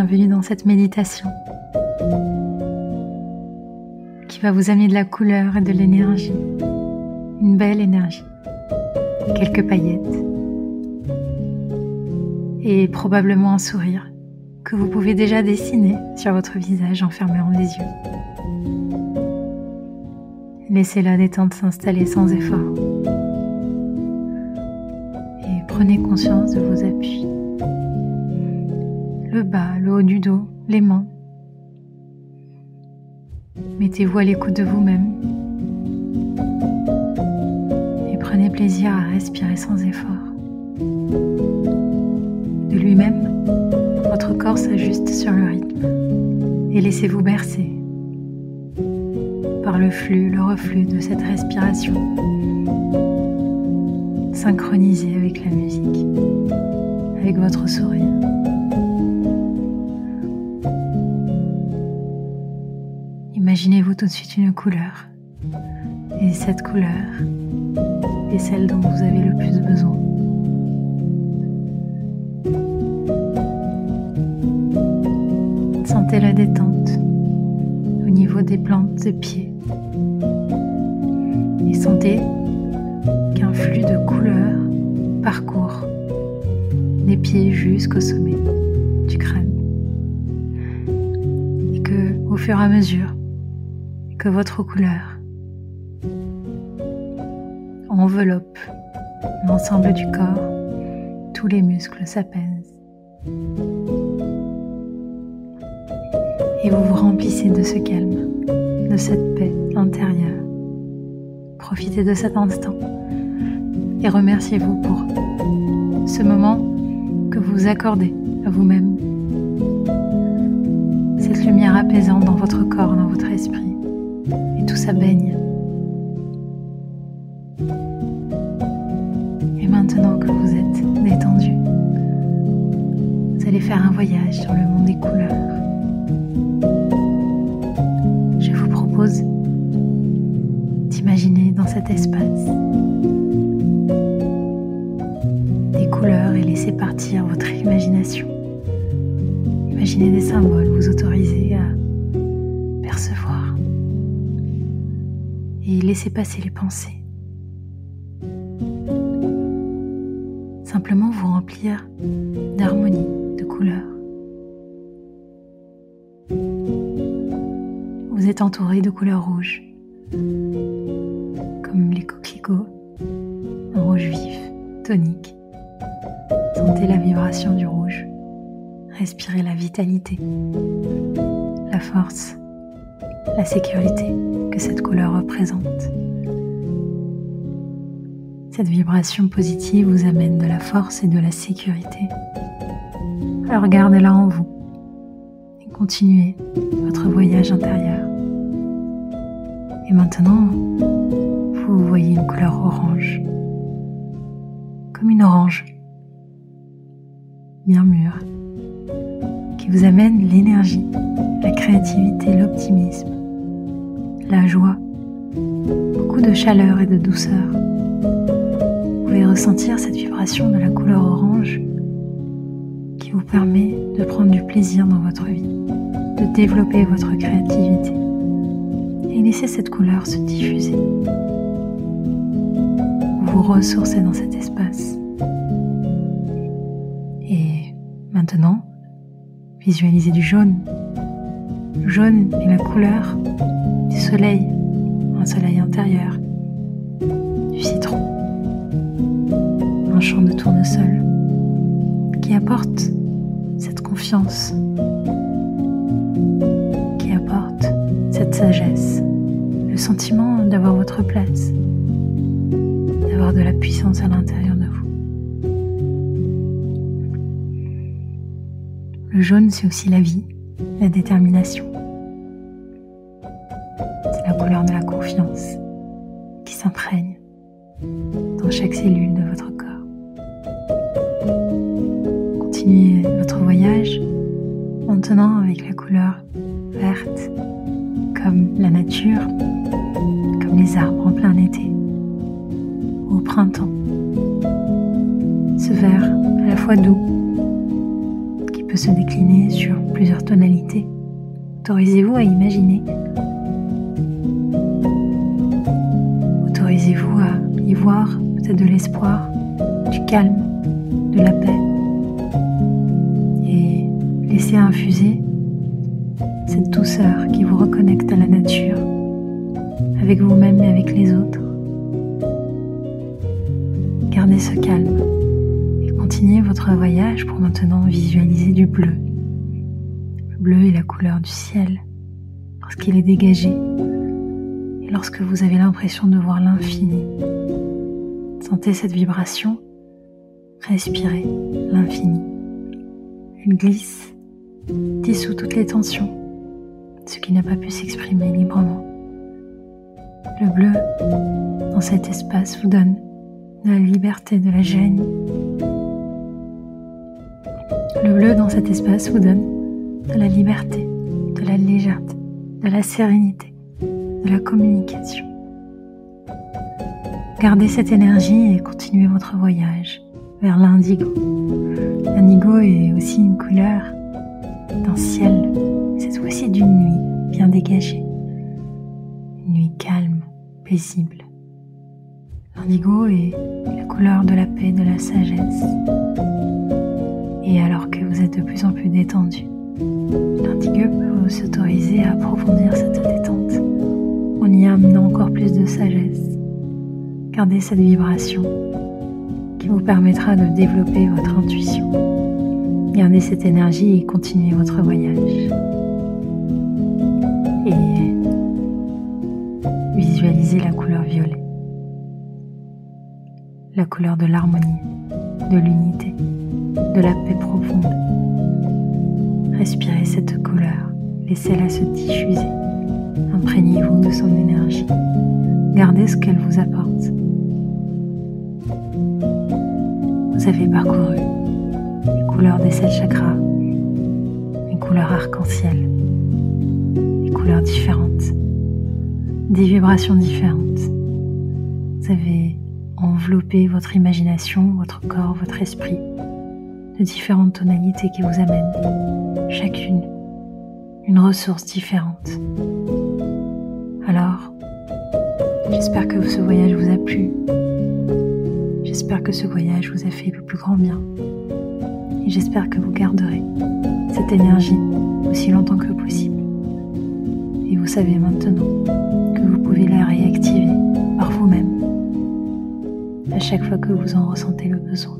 Bienvenue dans cette méditation qui va vous amener de la couleur et de l'énergie, une belle énergie, quelques paillettes. Et probablement un sourire que vous pouvez déjà dessiner sur votre visage en fermant les yeux. Laissez la détente s'installer sans effort. Et prenez conscience de vos appuis le bas, le haut du dos, les mains. Mettez-vous à l'écoute de vous-même et prenez plaisir à respirer sans effort. De lui-même, votre corps s'ajuste sur le rythme et laissez-vous bercer par le flux, le reflux de cette respiration, synchronisée avec la musique, avec votre sourire. Tout de suite une couleur. Et cette couleur est celle dont vous avez le plus besoin. Sentez la détente au niveau des plantes des pieds. Et sentez qu'un flux de couleurs parcourt les pieds jusqu'au sommet du crâne. Et que au fur et à mesure que votre couleur enveloppe l'ensemble du corps, tous les muscles s'apaisent. Et vous vous remplissez de ce calme, de cette paix intérieure. Profitez de cet instant et remerciez-vous pour ce moment que vous accordez à vous-même. Cette lumière apaisante dans votre corps, dans votre esprit ça baigne. Et maintenant que vous êtes détendu, vous allez faire un voyage sur le monde des couleurs. Je vous propose d'imaginer dans cet espace des couleurs et laisser partir votre imagination. Imaginez des symboles, vous autorisez à et laissez passer les pensées. Simplement vous remplir d'harmonie, de couleurs. Vous êtes entouré de couleurs rouges, comme les coquelicots, un rouge vif, tonique. Sentez la vibration du rouge. Respirez la vitalité, la force, la sécurité que cette couleur représente. Cette vibration positive vous amène de la force et de la sécurité. Alors gardez-la en vous et continuez votre voyage intérieur. Et maintenant, vous voyez une couleur orange, comme une orange, bien mûre, qui vous amène l'énergie, la créativité, l'optimisme la joie, beaucoup de chaleur et de douceur. Vous pouvez ressentir cette vibration de la couleur orange qui vous permet de prendre du plaisir dans votre vie, de développer votre créativité et laisser cette couleur se diffuser. Vous ressourcez dans cet espace. Et maintenant, visualisez du jaune. Le jaune est la couleur du soleil, un soleil intérieur, du citron, un champ de tournesol qui apporte cette confiance, qui apporte cette sagesse, le sentiment d'avoir votre place, d'avoir de la puissance à l'intérieur de vous. Le jaune, c'est aussi la vie, la détermination qui s'imprègne dans chaque cellule de votre corps. Continuez votre voyage maintenant avec la couleur verte comme la nature, comme les arbres en plein été au printemps. Ce vert à la fois doux qui peut se décliner sur plusieurs tonalités. Autorisez-vous à imaginer. Autorisez-vous à y voir peut-être de l'espoir, du calme, de la paix. Et laissez infuser cette douceur qui vous reconnecte à la nature, avec vous-même et avec les autres. Gardez ce calme et continuez votre voyage pour maintenant visualiser du bleu. Le bleu est la couleur du ciel lorsqu'il est dégagé lorsque vous avez l'impression de voir l'infini. Sentez cette vibration, respirez l'infini. Elle glisse, dissout toutes les tensions, ce qui n'a pas pu s'exprimer librement. Le bleu, dans cet espace, vous donne de la liberté, de la gêne. Le bleu, dans cet espace, vous donne de la liberté, de la légèreté, de la sérénité, de la communication. Gardez cette énergie et continuez votre voyage vers l'indigo. L'indigo est aussi une couleur d'un ciel, cette fois-ci d'une nuit bien dégagée. Une nuit calme, paisible. L'indigo est la couleur de la paix, de la sagesse. Et alors que vous êtes de plus en plus détendu, l'indigo peut vous s'autoriser à approfondir cette y amenant encore plus de sagesse. Gardez cette vibration qui vous permettra de développer votre intuition. Gardez cette énergie et continuez votre voyage. Et visualisez la couleur violet. La couleur de l'harmonie, de l'unité, de la paix profonde. Respirez cette couleur, laissez-la se diffuser. Imprégnez-vous de son énergie. Gardez ce qu'elle vous apporte. Vous avez parcouru les couleurs des sept chakras, les couleurs arc-en-ciel, les couleurs différentes, des vibrations différentes. Vous avez enveloppé votre imagination, votre corps, votre esprit de différentes tonalités qui vous amènent, chacune une ressource différente. Alors, j'espère que ce voyage vous a plu. J'espère que ce voyage vous a fait le plus grand bien. Et j'espère que vous garderez cette énergie aussi longtemps que possible. Et vous savez maintenant que vous pouvez la réactiver par vous-même à chaque fois que vous en ressentez le besoin.